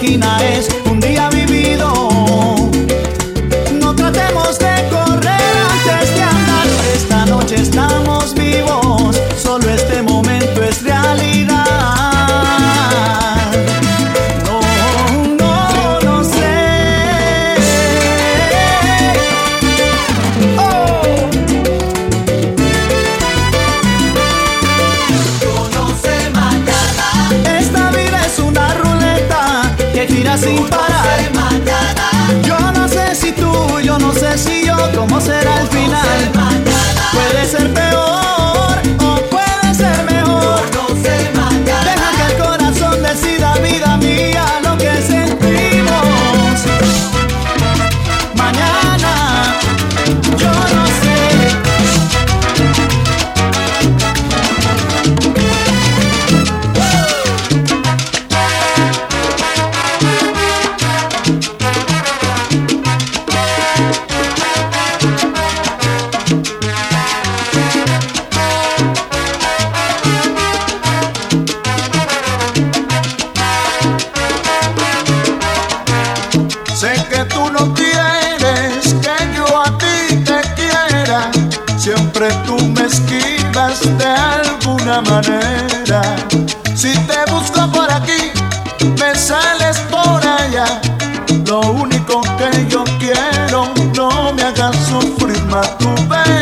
cada sin parar. Yo no sé si tú, yo no sé si yo, cómo será el final. Puede ser peor alguna manera. Si te busco por aquí, me sales por allá. Lo único que yo quiero, no me hagas sufrir más tu verás.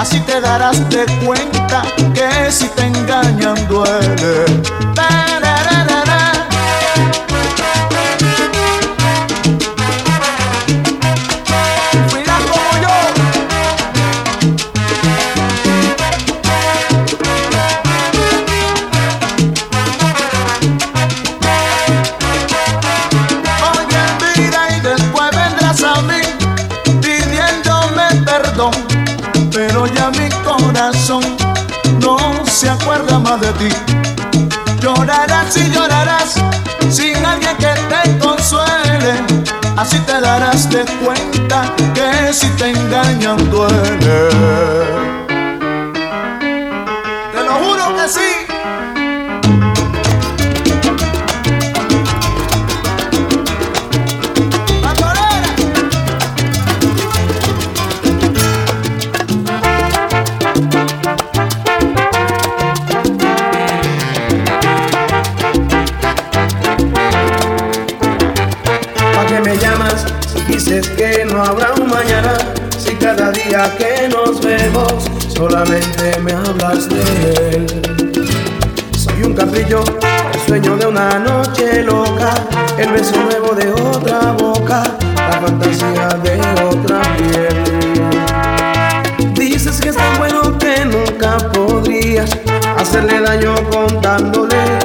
Así te darás de cuenta que si te engañan duele. Llorarás y llorarás sin alguien que te consuele. Así te darás de cuenta que si te engañan duele. Habrá un mañana si cada día que nos vemos solamente me hablas de él. Soy un capricho, el sueño de una noche loca, el beso nuevo de otra boca, la fantasía de otra piel. Dices que es tan bueno que nunca podrías hacerle daño contándole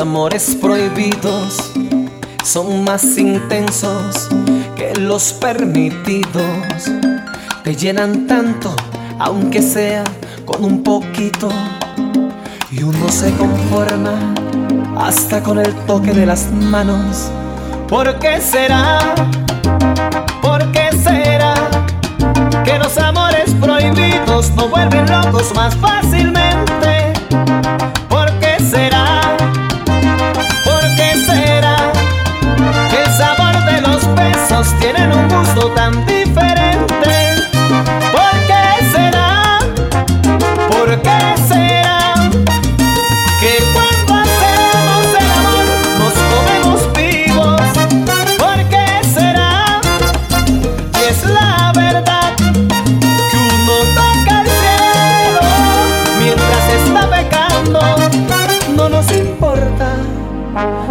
amores prohibidos son más intensos que los permitidos. Te llenan tanto, aunque sea con un poquito. Y uno se conforma hasta con el toque de las manos. ¿Por qué será? ¿Por qué será que los amores prohibidos no vuelven locos más fácilmente?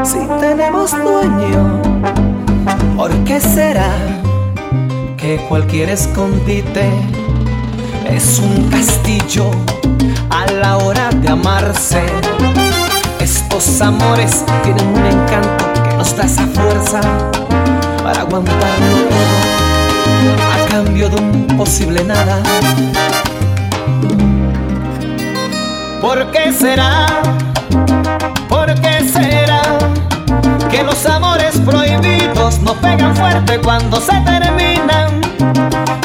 Si tenemos dueño. ¿Por qué será que cualquier escondite es un castillo a la hora de amarse? Estos amores tienen un encanto que nos da esa fuerza para aguantarlo todo a cambio de un posible nada. ¿Por qué será? ¿Por qué será que los amores prohibidos no pegan fuerte cuando se terminan?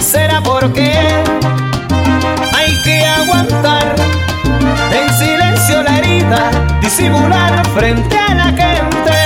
¿Será porque hay que aguantar en silencio la herida, disimular frente a la gente?